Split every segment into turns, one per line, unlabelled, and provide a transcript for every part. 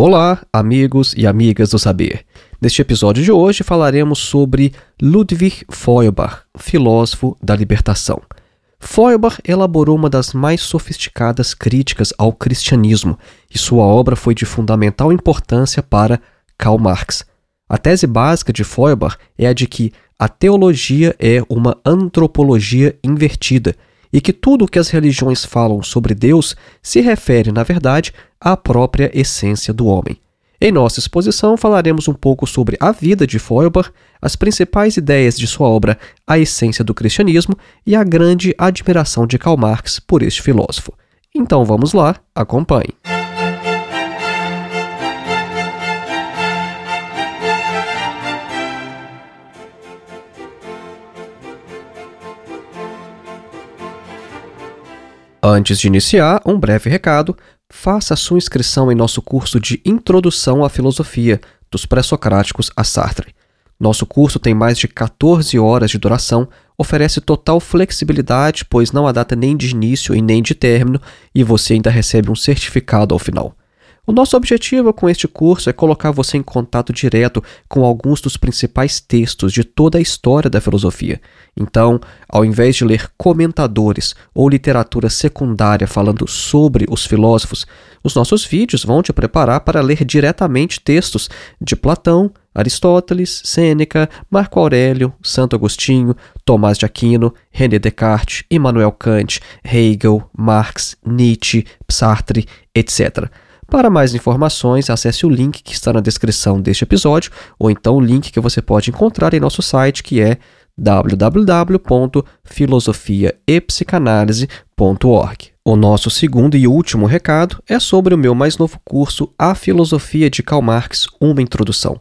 Olá, amigos e amigas do saber. Neste episódio de hoje falaremos sobre Ludwig Feuerbach, filósofo da libertação. Feuerbach elaborou uma das mais sofisticadas críticas ao cristianismo e sua obra foi de fundamental importância para Karl Marx. A tese básica de Feuerbach é a de que a teologia é uma antropologia invertida e que tudo o que as religiões falam sobre Deus se refere, na verdade, à própria essência do homem. Em nossa exposição, falaremos um pouco sobre a vida de Feuerbach, as principais ideias de sua obra A Essência do Cristianismo e a grande admiração de Karl Marx por este filósofo. Então vamos lá, acompanhe. Antes de iniciar, um breve recado. Faça sua inscrição em nosso curso de Introdução à Filosofia, dos Pré-Socráticos a Sartre. Nosso curso tem mais de 14 horas de duração, oferece total flexibilidade, pois não há data nem de início e nem de término, e você ainda recebe um certificado ao final. O nosso objetivo com este curso é colocar você em contato direto com alguns dos principais textos de toda a história da filosofia. Então, ao invés de ler comentadores ou literatura secundária falando sobre os filósofos, os nossos vídeos vão te preparar para ler diretamente textos de Platão, Aristóteles, Sêneca, Marco Aurélio, Santo Agostinho, Tomás de Aquino, René Descartes, Immanuel Kant, Hegel, Marx, Nietzsche, Sartre, etc. Para mais informações, acesse o link que está na descrição deste episódio, ou então o link que você pode encontrar em nosso site, que é www.filosofiaepsicanalise.org. O nosso segundo e último recado é sobre o meu mais novo curso A Filosofia de Karl Marx, uma introdução.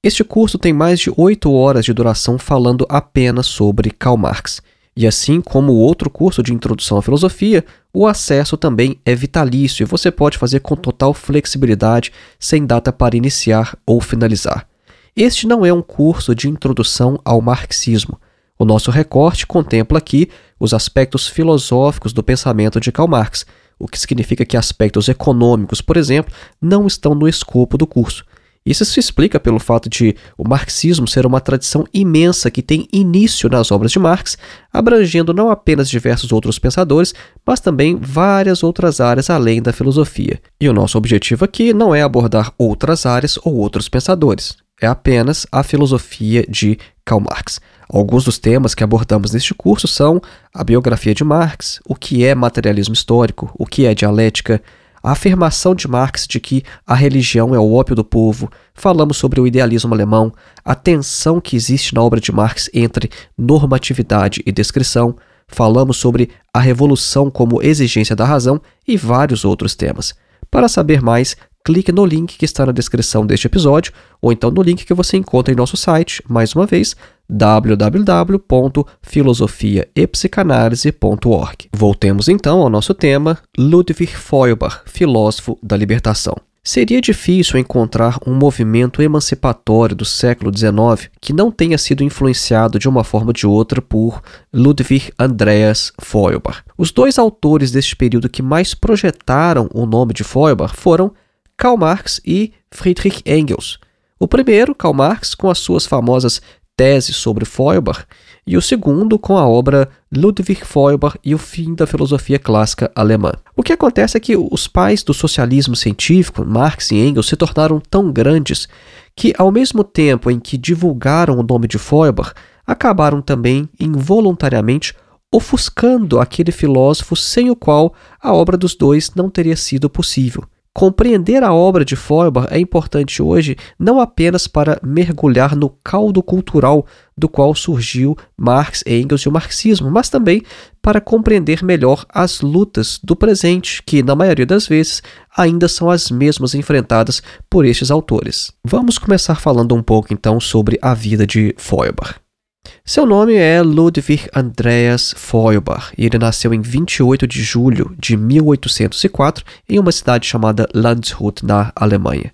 Este curso tem mais de oito horas de duração falando apenas sobre Karl Marx. E assim como o outro curso de introdução à filosofia, o acesso também é vitalício e você pode fazer com total flexibilidade, sem data para iniciar ou finalizar. Este não é um curso de introdução ao marxismo. O nosso recorte contempla aqui os aspectos filosóficos do pensamento de Karl Marx, o que significa que aspectos econômicos, por exemplo, não estão no escopo do curso. Isso se explica pelo fato de o marxismo ser uma tradição imensa que tem início nas obras de Marx, abrangendo não apenas diversos outros pensadores, mas também várias outras áreas além da filosofia. E o nosso objetivo aqui não é abordar outras áreas ou outros pensadores, é apenas a filosofia de Karl Marx. Alguns dos temas que abordamos neste curso são a biografia de Marx, o que é materialismo histórico, o que é dialética, a afirmação de Marx de que a religião é o ópio do povo, falamos sobre o idealismo alemão, a tensão que existe na obra de Marx entre normatividade e descrição, falamos sobre a revolução como exigência da razão e vários outros temas. Para saber mais, clique no link que está na descrição deste episódio ou então no link que você encontra em nosso site, mais uma vez, www.filosofiaepsicanalise.org. Voltemos então ao nosso tema, Ludwig Feuerbach, filósofo da libertação. Seria difícil encontrar um movimento emancipatório do século XIX que não tenha sido influenciado de uma forma ou de outra por Ludwig Andreas Feuerbach. Os dois autores deste período que mais projetaram o nome de Feuerbach foram Karl Marx e Friedrich Engels. O primeiro, Karl Marx, com as suas famosas teses sobre Feuerbach, e o segundo com a obra Ludwig Feuerbach e o fim da filosofia clássica alemã. O que acontece é que os pais do socialismo científico, Marx e Engels, se tornaram tão grandes que, ao mesmo tempo em que divulgaram o nome de Feuerbach, acabaram também involuntariamente ofuscando aquele filósofo sem o qual a obra dos dois não teria sido possível. Compreender a obra de Feuerbach é importante hoje não apenas para mergulhar no caldo cultural do qual surgiu Marx, Engels e o marxismo, mas também para compreender melhor as lutas do presente, que na maioria das vezes ainda são as mesmas enfrentadas por estes autores. Vamos começar falando um pouco então sobre a vida de Feuerbach. Seu nome é Ludwig Andreas Feuerbach e ele nasceu em 28 de julho de 1804 em uma cidade chamada Landshut, na Alemanha.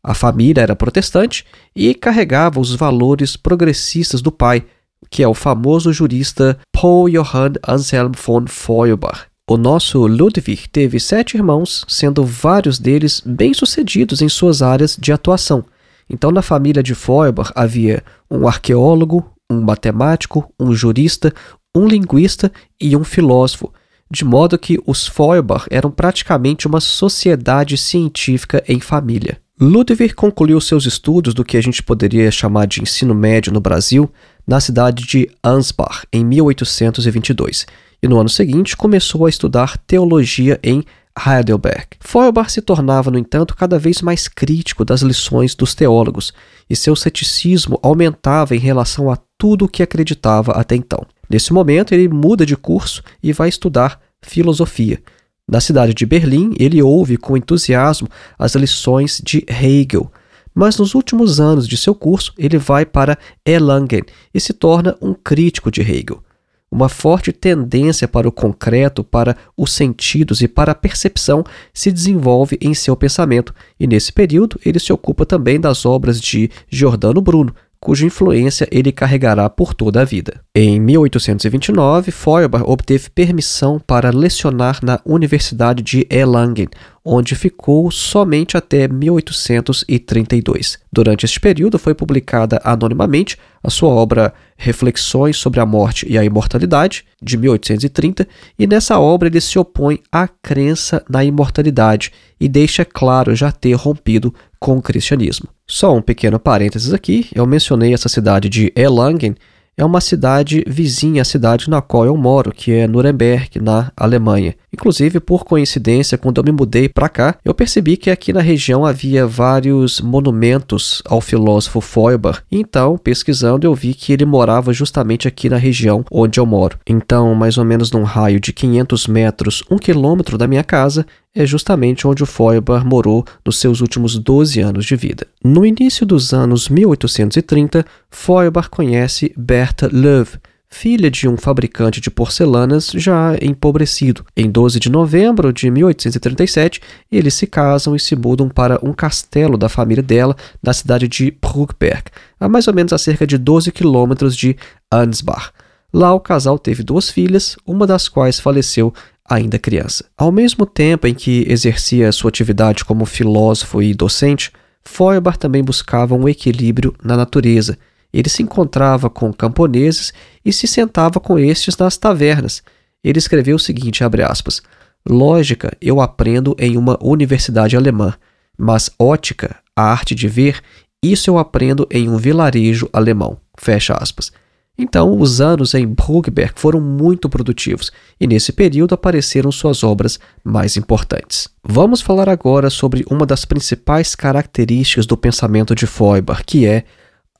A família era protestante e carregava os valores progressistas do pai, que é o famoso jurista Paul Johann Anselm von Feuerbach. O nosso Ludwig teve sete irmãos, sendo vários deles bem-sucedidos em suas áreas de atuação. Então, na família de Feuerbach havia um arqueólogo, um matemático, um jurista, um linguista e um filósofo, de modo que os Feuerbach eram praticamente uma sociedade científica em família. Ludwig concluiu seus estudos do que a gente poderia chamar de ensino médio no Brasil na cidade de Ansbach, em 1822, e no ano seguinte começou a estudar teologia em Heidelberg. Feuerbach se tornava, no entanto, cada vez mais crítico das lições dos teólogos, e seu ceticismo aumentava em relação a tudo o que acreditava até então. Nesse momento, ele muda de curso e vai estudar filosofia. Na cidade de Berlim, ele ouve com entusiasmo as lições de Hegel, mas nos últimos anos de seu curso, ele vai para Erlangen e se torna um crítico de Hegel uma forte tendência para o concreto, para os sentidos e para a percepção se desenvolve em seu pensamento, e nesse período ele se ocupa também das obras de Giordano Bruno, cuja influência ele carregará por toda a vida. Em 1829, Feuerbach obteve permissão para lecionar na Universidade de Erlangen, onde ficou somente até 1832. Durante este período foi publicada anonimamente a sua obra Reflexões sobre a Morte e a Imortalidade, de 1830, e nessa obra ele se opõe à crença na imortalidade e deixa claro já ter rompido com o cristianismo. Só um pequeno parênteses aqui, eu mencionei essa cidade de Erlangen, é uma cidade vizinha à cidade na qual eu moro, que é Nuremberg, na Alemanha. Inclusive, por coincidência, quando eu me mudei para cá, eu percebi que aqui na região havia vários monumentos ao filósofo Feuerbach. Então, pesquisando, eu vi que ele morava justamente aqui na região onde eu moro. Então, mais ou menos num raio de 500 metros, um quilômetro da minha casa, é justamente onde o Feuerbach morou nos seus últimos 12 anos de vida. No início dos anos 1830, Feuerbach conhece Bertha Löw, filha de um fabricante de porcelanas já empobrecido. Em 12 de novembro de 1837, eles se casam e se mudam para um castelo da família dela na cidade de Bruckberg, a mais ou menos a cerca de 12 quilômetros de Ansbach. Lá o casal teve duas filhas, uma das quais faleceu ainda criança. Ao mesmo tempo em que exercia sua atividade como filósofo e docente, Feuerbach também buscava um equilíbrio na natureza. Ele se encontrava com camponeses e se sentava com estes nas tavernas. Ele escreveu o seguinte, aspas, Lógica eu aprendo em uma universidade alemã, mas ótica, a arte de ver, isso eu aprendo em um vilarejo alemão. Fecha aspas. Então, os anos em Bruckberg foram muito produtivos e nesse período apareceram suas obras mais importantes. Vamos falar agora sobre uma das principais características do pensamento de Feuerbach, que é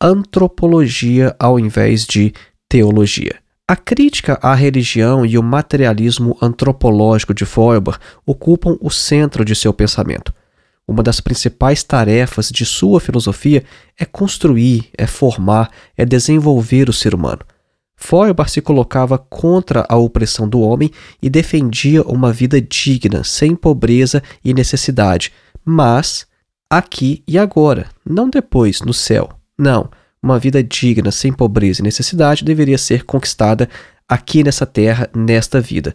antropologia ao invés de teologia. A crítica à religião e o materialismo antropológico de Feuerbach ocupam o centro de seu pensamento. Uma das principais tarefas de sua filosofia é construir, é formar, é desenvolver o ser humano. Feuerbach se colocava contra a opressão do homem e defendia uma vida digna, sem pobreza e necessidade, mas aqui e agora, não depois, no céu. Não, uma vida digna, sem pobreza e necessidade deveria ser conquistada aqui nessa terra, nesta vida.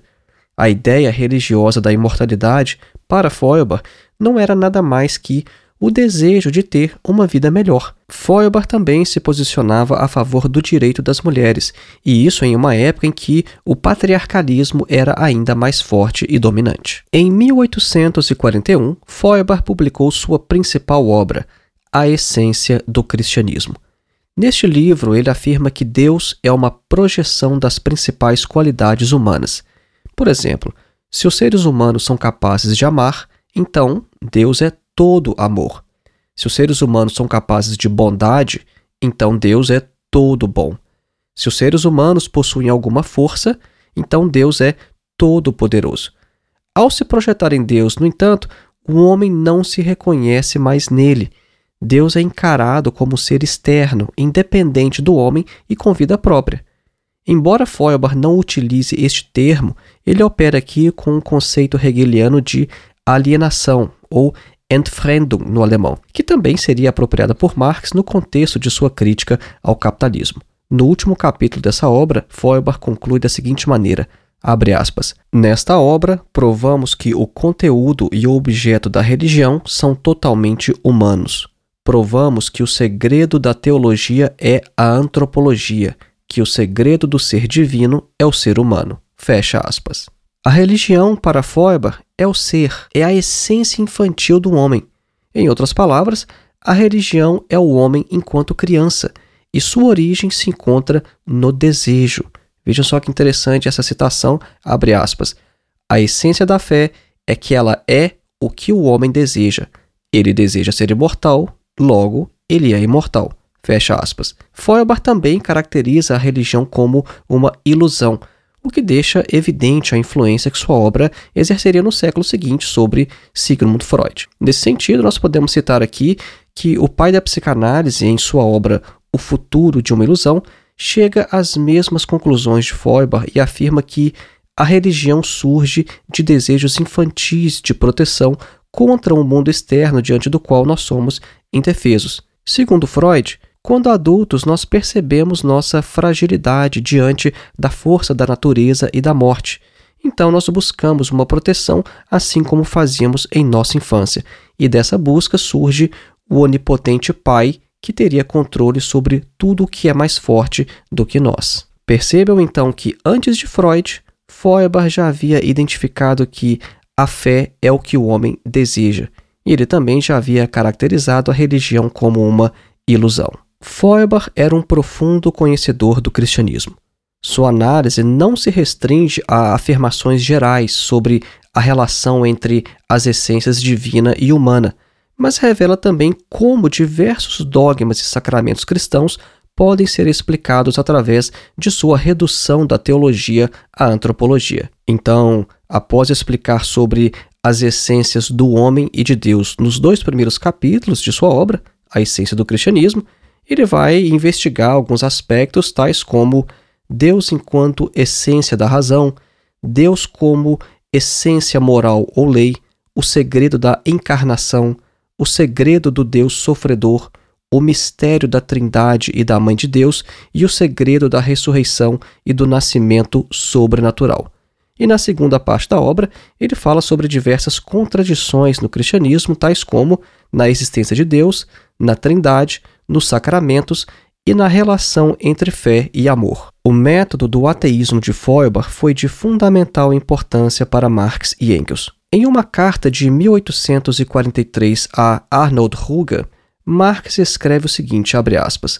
A ideia religiosa da imortalidade, para Feuerbach, não era nada mais que o desejo de ter uma vida melhor. Feuerbach também se posicionava a favor do direito das mulheres, e isso em uma época em que o patriarcalismo era ainda mais forte e dominante. Em 1841, Feuerbach publicou sua principal obra, A Essência do Cristianismo. Neste livro, ele afirma que Deus é uma projeção das principais qualidades humanas. Por exemplo, se os seres humanos são capazes de amar, então Deus é todo amor. Se os seres humanos são capazes de bondade, então Deus é todo bom. Se os seres humanos possuem alguma força, então Deus é todo-poderoso. Ao se projetar em Deus, no entanto, o homem não se reconhece mais nele. Deus é encarado como ser externo, independente do homem e com vida própria. Embora Feuerbach não utilize este termo, ele opera aqui com o conceito hegeliano de alienação ou Entfremdung no alemão, que também seria apropriada por Marx no contexto de sua crítica ao capitalismo. No último capítulo dessa obra, Feuerbach conclui da seguinte maneira: Aspas, Nesta obra, provamos que o conteúdo e o objeto da religião são totalmente humanos. Provamos que o segredo da teologia é a antropologia, que o segredo do ser divino é o ser humano. Fecha aspas. A religião, para Feuerbach, é o ser, é a essência infantil do homem. Em outras palavras, a religião é o homem enquanto criança, e sua origem se encontra no desejo. Vejam só que interessante essa citação, abre aspas. A essência da fé é que ela é o que o homem deseja. Ele deseja ser imortal, logo, ele é imortal. Fecha aspas. Feuerbach também caracteriza a religião como uma ilusão, o que deixa evidente a influência que sua obra exerceria no século seguinte sobre Sigmund Freud. Nesse sentido, nós podemos citar aqui que o pai da psicanálise, em sua obra O Futuro de uma Ilusão, chega às mesmas conclusões de Feuerbach e afirma que a religião surge de desejos infantis de proteção contra um mundo externo diante do qual nós somos indefesos. Segundo Freud, quando adultos, nós percebemos nossa fragilidade diante da força da natureza e da morte. Então, nós buscamos uma proteção, assim como fazíamos em nossa infância. E dessa busca surge o onipotente Pai, que teria controle sobre tudo o que é mais forte do que nós. Percebam então que antes de Freud, Feuerbach já havia identificado que a fé é o que o homem deseja. E ele também já havia caracterizado a religião como uma ilusão. Feuerbach era um profundo conhecedor do cristianismo. Sua análise não se restringe a afirmações gerais sobre a relação entre as essências divina e humana, mas revela também como diversos dogmas e sacramentos cristãos podem ser explicados através de sua redução da teologia à antropologia. Então, após explicar sobre as essências do homem e de Deus nos dois primeiros capítulos de sua obra, A Essência do Cristianismo, ele vai investigar alguns aspectos tais como Deus enquanto essência da razão, Deus como essência moral ou lei, o segredo da encarnação, o segredo do Deus sofredor, o mistério da Trindade e da Mãe de Deus e o segredo da ressurreição e do nascimento sobrenatural. E na segunda parte da obra, ele fala sobre diversas contradições no cristianismo, tais como na existência de Deus, na Trindade, nos sacramentos e na relação entre fé e amor. O método do ateísmo de Feuerbach foi de fundamental importância para Marx e Engels. Em uma carta de 1843 a Arnold Ruger, Marx escreve o seguinte, aspas,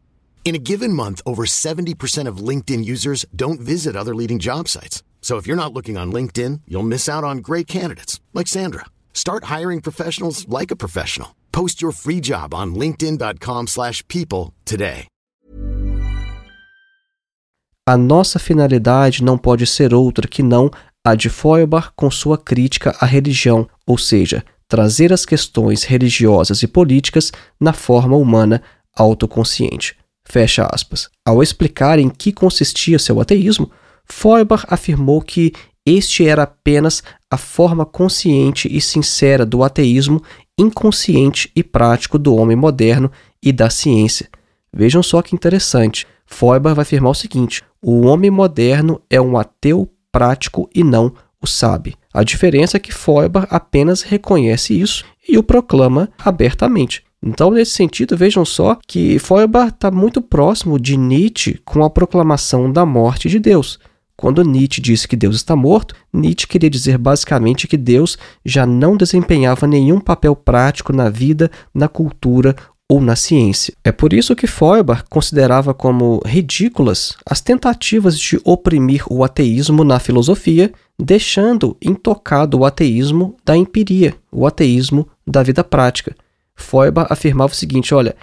In a given month, over 70% of LinkedIn users don't visit other leading job sites. So if you're not looking on LinkedIn, you'll miss out on great candidates like Sandra. Start hiring professionals like a professional. Post your free job on linkedin.com/people today.
A nossa finalidade não pode ser outra que não a de Feuerbach com sua crítica à religião, ou seja, trazer as questões religiosas e políticas na forma humana autoconsciente. Fecha aspas. Ao explicar em que consistia seu ateísmo, Feuerbach afirmou que este era apenas a forma consciente e sincera do ateísmo inconsciente e prático do homem moderno e da ciência. Vejam só que interessante. Feuerbach vai afirmar o seguinte: o homem moderno é um ateu prático e não o sabe. A diferença é que Feuerbach apenas reconhece isso e o proclama abertamente. Então, nesse sentido, vejam só que Feuerbach está muito próximo de Nietzsche com a proclamação da morte de Deus. Quando Nietzsche disse que Deus está morto, Nietzsche queria dizer basicamente que Deus já não desempenhava nenhum papel prático na vida, na cultura ou na ciência. É por isso que Feuerbach considerava como ridículas as tentativas de oprimir o ateísmo na filosofia, deixando intocado o ateísmo da empiria, o ateísmo da vida prática. Feuerbach afirmava o seguinte: olha,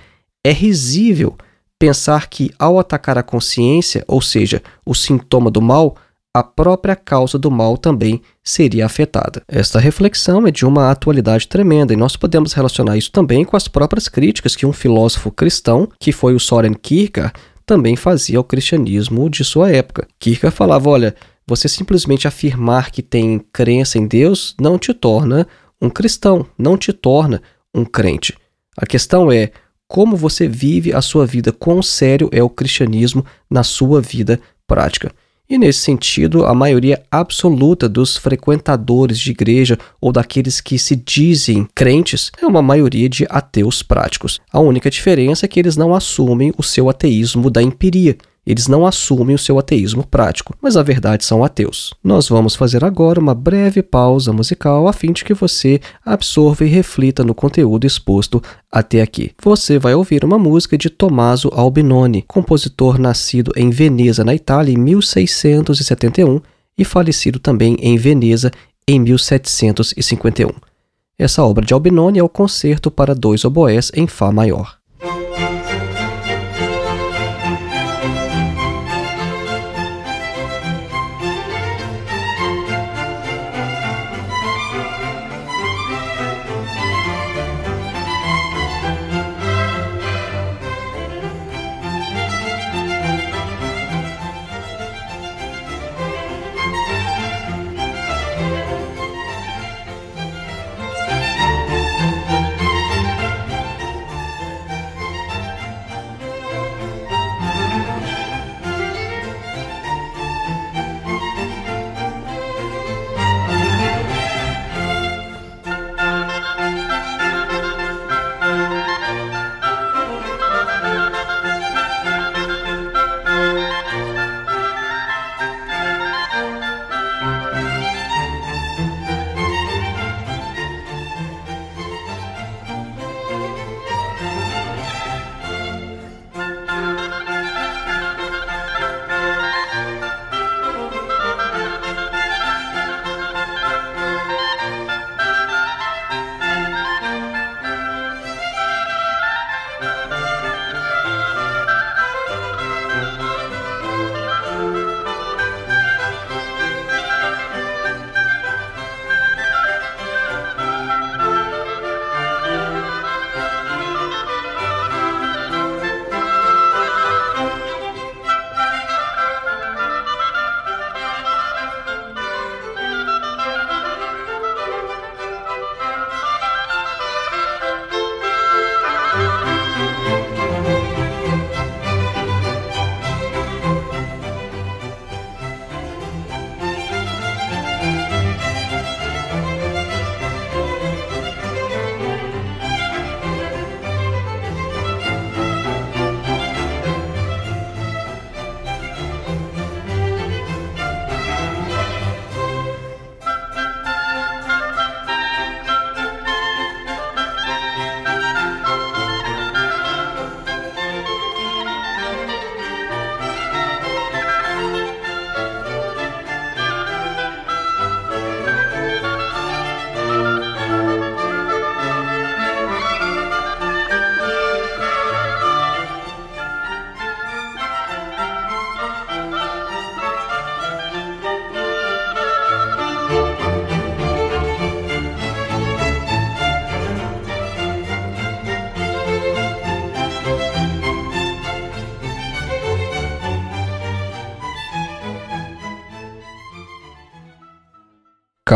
é risível pensar que ao atacar a consciência, ou seja, o sintoma do mal, a própria causa do mal também seria afetada. Esta reflexão é de uma atualidade tremenda e nós podemos relacionar isso também com as próprias críticas que um filósofo cristão, que foi o Soren Kierkegaard, também fazia ao cristianismo de sua época. Kierkegaard falava: olha, você simplesmente afirmar que tem crença em Deus não te torna um cristão, não te torna um crente. A questão é como você vive a sua vida, quão sério é o cristianismo na sua vida prática. E nesse sentido, a maioria absoluta dos frequentadores de igreja ou daqueles que se dizem crentes é uma maioria de ateus práticos. A única diferença é que eles não assumem o seu ateísmo da empiria. Eles não assumem o seu ateísmo prático, mas na verdade são ateus. Nós vamos fazer agora uma breve pausa musical a fim de que você absorva e reflita no conteúdo exposto até aqui. Você vai ouvir uma música de Tommaso Albinoni, compositor nascido em Veneza, na Itália, em 1671 e falecido também em Veneza em 1751. Essa obra de Albinoni é o Concerto para dois oboés em Fá maior.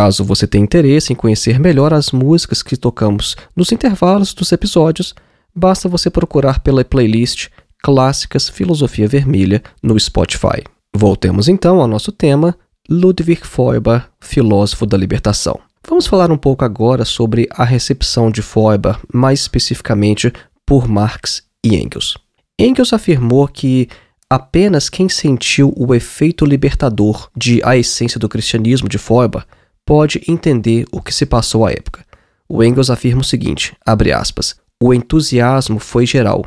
Caso você tenha interesse em conhecer melhor as músicas que tocamos nos intervalos dos episódios, basta você procurar pela playlist Clássicas Filosofia Vermelha no Spotify. Voltemos então ao nosso tema, Ludwig Feuerbach, filósofo da libertação. Vamos falar um pouco agora sobre a recepção de Feuerbach, mais especificamente por Marx e Engels. Engels afirmou que apenas quem sentiu o efeito libertador de A Essência do Cristianismo de Feuerbach pode entender o que se passou à época. O Engels afirma o seguinte, abre aspas, o entusiasmo foi geral.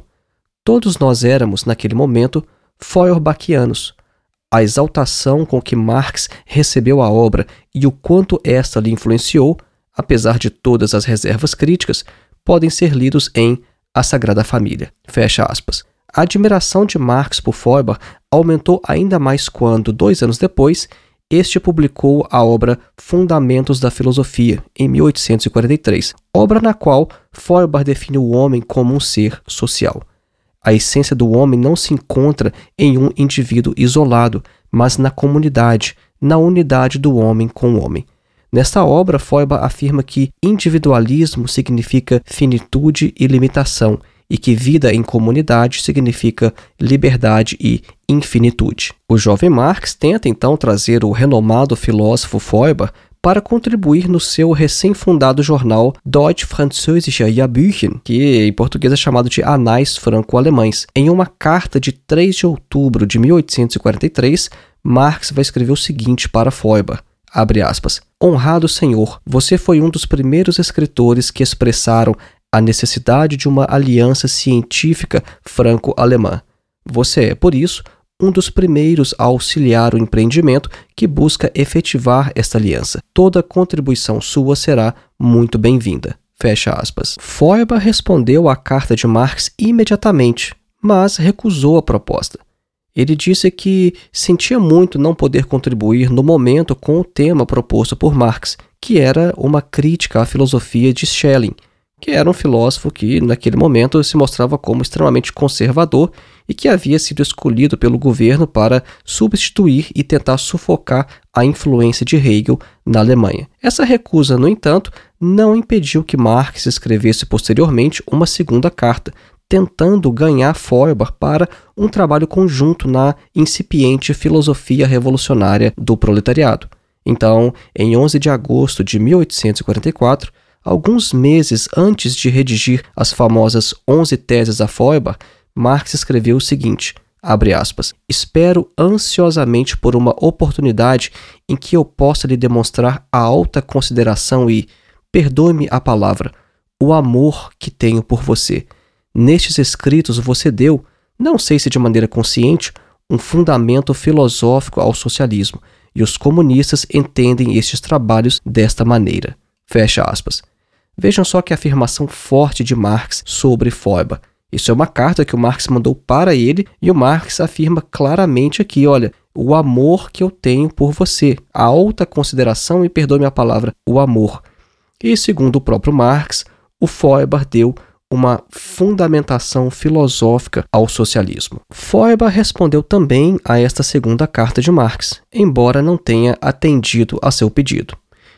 Todos nós éramos, naquele momento, Feuerbachianos, a exaltação com que Marx recebeu a obra e o quanto esta lhe influenciou, apesar de todas as reservas críticas, podem ser lidos em A Sagrada Família. Fecha aspas. A admiração de Marx por Feuerbach aumentou ainda mais quando, dois anos depois, este publicou a obra Fundamentos da Filosofia, em 1843, obra na qual Feuerbach define o homem como um ser social. A essência do homem não se encontra em um indivíduo isolado, mas na comunidade, na unidade do homem com o homem. Nesta obra, Feuerbach afirma que individualismo significa finitude e limitação, e que vida em comunidade significa liberdade e infinitude. O jovem Marx tenta então trazer o renomado filósofo Feuerbach para contribuir no seu recém-fundado jornal Deutsch-Französische Jahrbuchen, que em português é chamado de Anais Franco-Alemães. Em uma carta de 3 de outubro de 1843, Marx vai escrever o seguinte para Feuerbach, abre aspas, Honrado Senhor, você foi um dos primeiros escritores que expressaram a necessidade de uma aliança científica franco-alemã. Você é, por isso, um dos primeiros a auxiliar o empreendimento que busca efetivar esta aliança. Toda contribuição sua será muito bem-vinda. Fecha aspas. Feuerbach respondeu à carta de Marx imediatamente, mas recusou a proposta. Ele disse que sentia muito não poder contribuir no momento com o tema proposto por Marx, que era uma crítica à filosofia de Schelling, que era um filósofo que, naquele momento, se mostrava como extremamente conservador e que havia sido escolhido pelo governo para substituir e tentar sufocar a influência de Hegel na Alemanha. Essa recusa, no entanto, não impediu que Marx escrevesse posteriormente uma segunda carta, tentando ganhar Feuerbach para um trabalho conjunto na incipiente filosofia revolucionária do proletariado. Então, em 11 de agosto de 1844, Alguns meses antes de redigir as famosas Onze Teses a Feuerbach, Marx escreveu o seguinte, aspas, Espero ansiosamente por uma oportunidade em que eu possa lhe demonstrar a alta consideração e, perdoe-me a palavra, o amor que tenho por você. Nestes escritos você deu, não sei se de maneira consciente, um fundamento filosófico ao socialismo, e os comunistas entendem estes trabalhos desta maneira. Fecha aspas. Vejam só que afirmação forte de Marx sobre Feuerbach. Isso é uma carta que o Marx mandou para ele e o Marx afirma claramente aqui, olha, o amor que eu tenho por você, a alta consideração e perdoe-me a palavra, o amor. E segundo o próprio Marx, o Feuerbach deu uma fundamentação filosófica ao socialismo. Feuerbach respondeu também a esta segunda carta de Marx, embora não tenha atendido a seu pedido.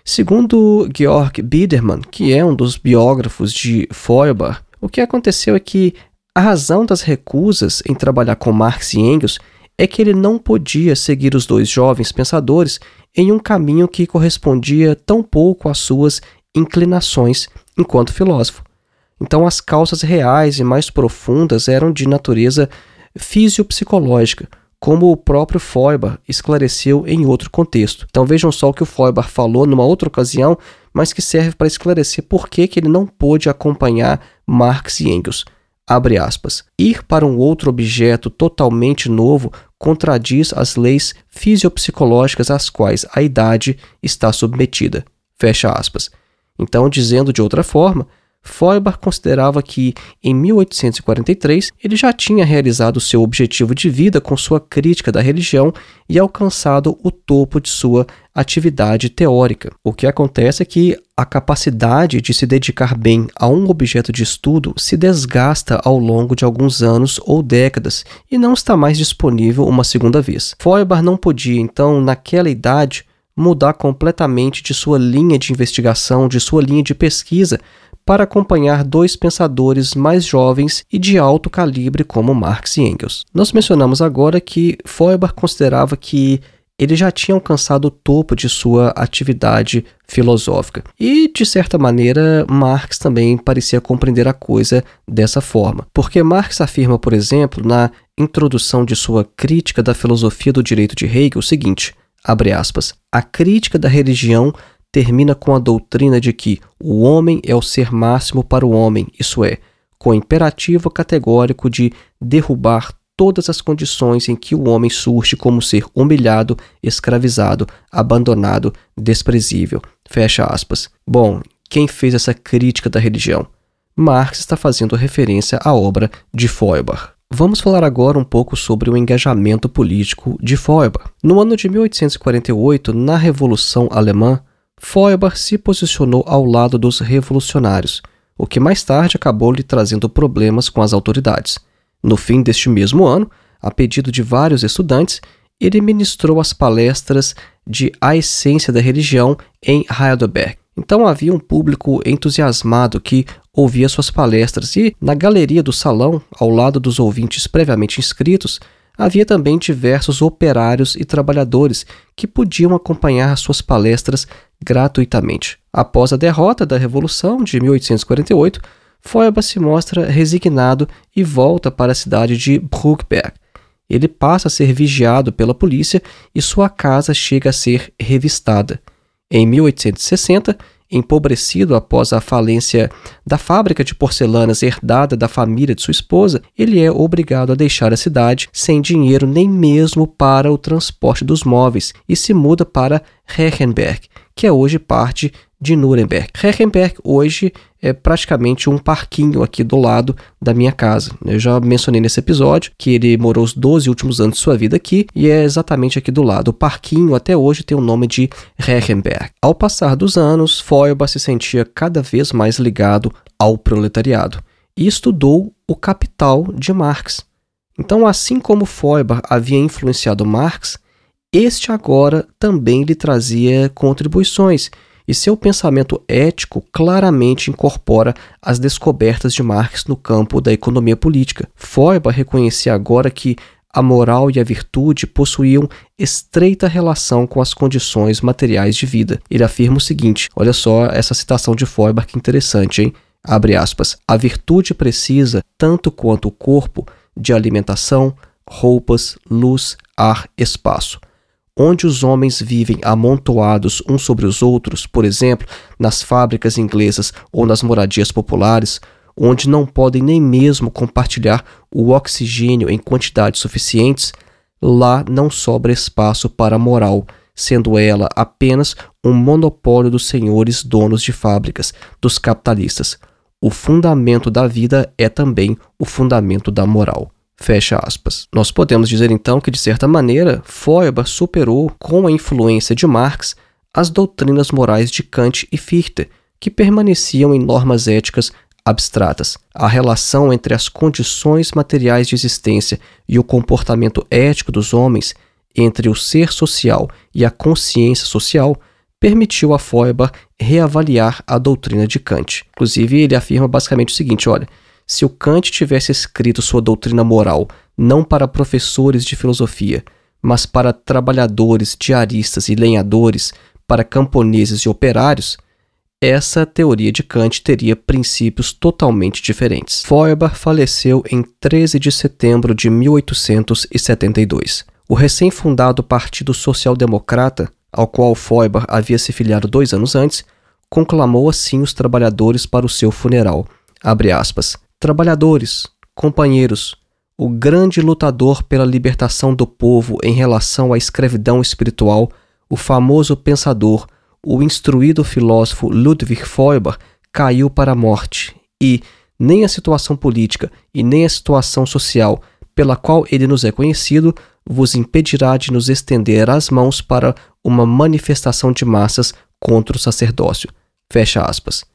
Segundo Georg Biedermann, que é um dos biógrafos de Feuerbach, o que aconteceu é que a razão das recusas em trabalhar com Marx e Engels é que ele não podia seguir os dois jovens pensadores em um caminho que correspondia tão pouco às suas inclinações enquanto filósofo. Então, as causas reais e mais profundas eram de natureza fisiopsicológica, como o próprio Feuerbach esclareceu em outro contexto. Então vejam só o que o Feuerbach falou numa outra ocasião, mas que serve para esclarecer por que, que ele não pôde acompanhar Marx e Engels. Abre aspas. Ir para um outro objeto totalmente novo contradiz as leis fisiopsicológicas às quais a idade está submetida. Fecha aspas. Então, dizendo de outra forma, Feuerbach considerava que, em 1843, ele já tinha realizado seu objetivo de vida com sua crítica da religião e alcançado o topo de sua atividade teórica. O que acontece é que a capacidade de se dedicar bem a um objeto de estudo se desgasta ao longo de alguns anos ou décadas e não está mais disponível uma segunda vez. Feuerbach não podia, então, naquela idade, mudar completamente de sua linha de investigação, de sua linha de pesquisa, para acompanhar dois pensadores mais jovens e de alto calibre como Marx e Engels. Nós mencionamos agora que Feuerbach considerava que ele já tinha alcançado o topo de sua atividade filosófica. E, de certa maneira, Marx também parecia compreender a coisa dessa forma. Porque Marx afirma, por exemplo, na introdução de sua crítica da filosofia do direito de Hegel o seguinte: abre aspas, a crítica da religião termina com a doutrina de que o homem é o ser máximo para o homem, isso é, com o imperativo categórico de derrubar todas as condições em que o homem surge como ser humilhado, escravizado, abandonado, desprezível. Fecha aspas. Bom, quem fez essa crítica da religião? Marx está fazendo referência à obra de Feuerbach. Vamos falar agora um pouco sobre o engajamento político de Feuerbach. No ano de 1848, na Revolução Alemã, Feuerbach se posicionou ao lado dos revolucionários, o que mais tarde acabou lhe trazendo problemas com as autoridades. No fim deste mesmo ano, a pedido de vários estudantes, ele ministrou as palestras de A Essência da Religião em Heidelberg. Então havia um público entusiasmado que ouvia suas palestras e, na galeria do salão, ao lado dos ouvintes previamente inscritos, havia também diversos operários e trabalhadores que podiam acompanhar suas palestras gratuitamente. Após a derrota da Revolução de 1848, Feuerbach se mostra resignado e volta para a cidade de Bruckberg. Ele passa a ser vigiado pela polícia e sua casa chega a ser revistada. Em 1860, empobrecido após a falência da fábrica de porcelanas herdada da família de sua esposa, ele é obrigado a deixar a cidade sem dinheiro nem mesmo para o transporte dos móveis e se muda para Rechenberg, que é hoje parte de Nuremberg. Rechenberg hoje é praticamente um parquinho aqui do lado da minha casa. Eu já mencionei nesse episódio que ele morou os 12 últimos anos de sua vida aqui e é exatamente aqui do lado. O parquinho até hoje tem o nome de Rechenberg. Ao passar dos anos, Feuerbach se sentia cada vez mais ligado ao proletariado e estudou o Capital de Marx. Então, assim como Feuerbach havia influenciado Marx, este agora também lhe trazia contribuições, e seu pensamento ético claramente incorpora as descobertas de Marx no campo da economia política. Feuerbach reconhecia agora que a moral e a virtude possuíam estreita relação com as condições materiais de vida. Ele afirma o seguinte: olha só essa citação de Feuerbach que interessante, hein? Abre aspas. A virtude precisa, tanto quanto o corpo, de alimentação, roupas, luz, ar, espaço onde os homens vivem amontoados uns sobre os outros, por exemplo, nas fábricas inglesas ou nas moradias populares, onde não podem nem mesmo compartilhar o oxigênio em quantidades suficientes, lá não sobra espaço para a moral, sendo ela apenas um monopólio dos senhores donos de fábricas, dos capitalistas. O fundamento da vida é também o fundamento da moral. Fecha aspas. Nós podemos dizer então que, de certa maneira, Feuerbach superou, com a influência de Marx, as doutrinas morais de Kant e Fichte, que permaneciam em normas éticas abstratas. A relação entre as condições materiais de existência e o comportamento ético dos homens, entre o ser social e a consciência social, permitiu a Feuerbach reavaliar a doutrina de Kant. Inclusive, ele afirma basicamente o seguinte: olha se o Kant tivesse escrito sua doutrina moral não para professores de filosofia, mas para trabalhadores, diaristas e lenhadores, para camponeses e operários, essa teoria de Kant teria princípios totalmente diferentes. Feuerbach faleceu em 13 de setembro de 1872. O recém-fundado Partido Social Democrata, ao qual Feuerbach havia se filiado dois anos antes, conclamou assim os trabalhadores para o seu funeral. Aspas. Trabalhadores, companheiros, o grande lutador pela libertação do povo em relação à escravidão espiritual, o famoso pensador, o instruído filósofo Ludwig Feuerbach, caiu para a morte e nem a situação política e nem a situação social pela qual ele nos é conhecido vos impedirá de nos estender as mãos para uma manifestação de massas contra o sacerdócio. Fecha aspas.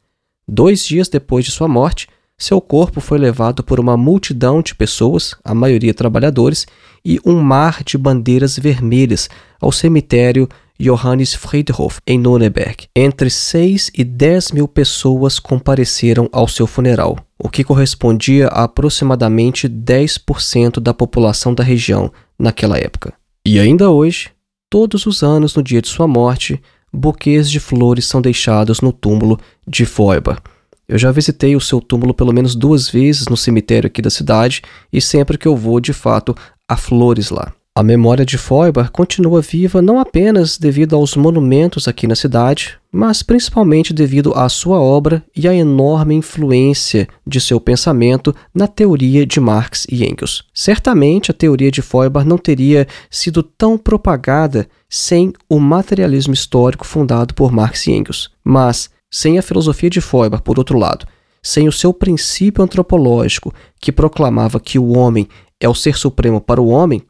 Dois dias depois de sua morte, seu corpo foi levado por uma multidão de pessoas, a maioria trabalhadores, e um mar de bandeiras vermelhas ao cemitério Johannes Friedhof, em Nuremberg. Entre 6 e 10 mil pessoas compareceram ao seu funeral, o que correspondia a aproximadamente 10% da população da região naquela época. E ainda hoje, todos os anos no dia de sua morte, buquês de flores são deixados no túmulo de Feuerbach. Eu já visitei o seu túmulo pelo menos duas vezes no cemitério aqui da cidade e sempre que eu vou, de fato, há flores lá. A memória de Feuerbach continua viva não apenas devido aos monumentos aqui na cidade, mas principalmente devido à sua obra e à enorme influência de seu pensamento na teoria de Marx e Engels. Certamente a teoria de Feuerbach não teria sido tão propagada sem o materialismo histórico fundado por Marx e Engels, mas sem a filosofia de Feuerbach, por outro lado, sem o seu princípio antropológico que proclamava que o homem é o ser supremo para o homem,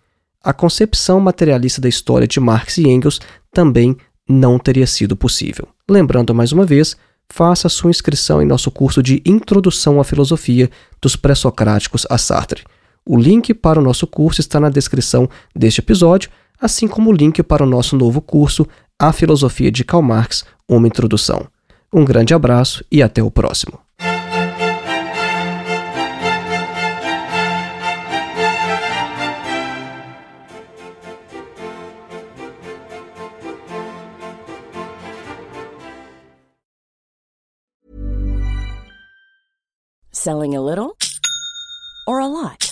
a concepção materialista da história de Marx e Engels também não teria sido possível. Lembrando mais uma vez, faça sua inscrição em nosso curso de Introdução à Filosofia dos Pré-Socráticos a Sartre. O link para o nosso curso está na descrição deste episódio, assim como o link para o nosso novo curso A Filosofia de Karl Marx, uma introdução. Um grande abraço e até o próximo.
Selling a little or a lot?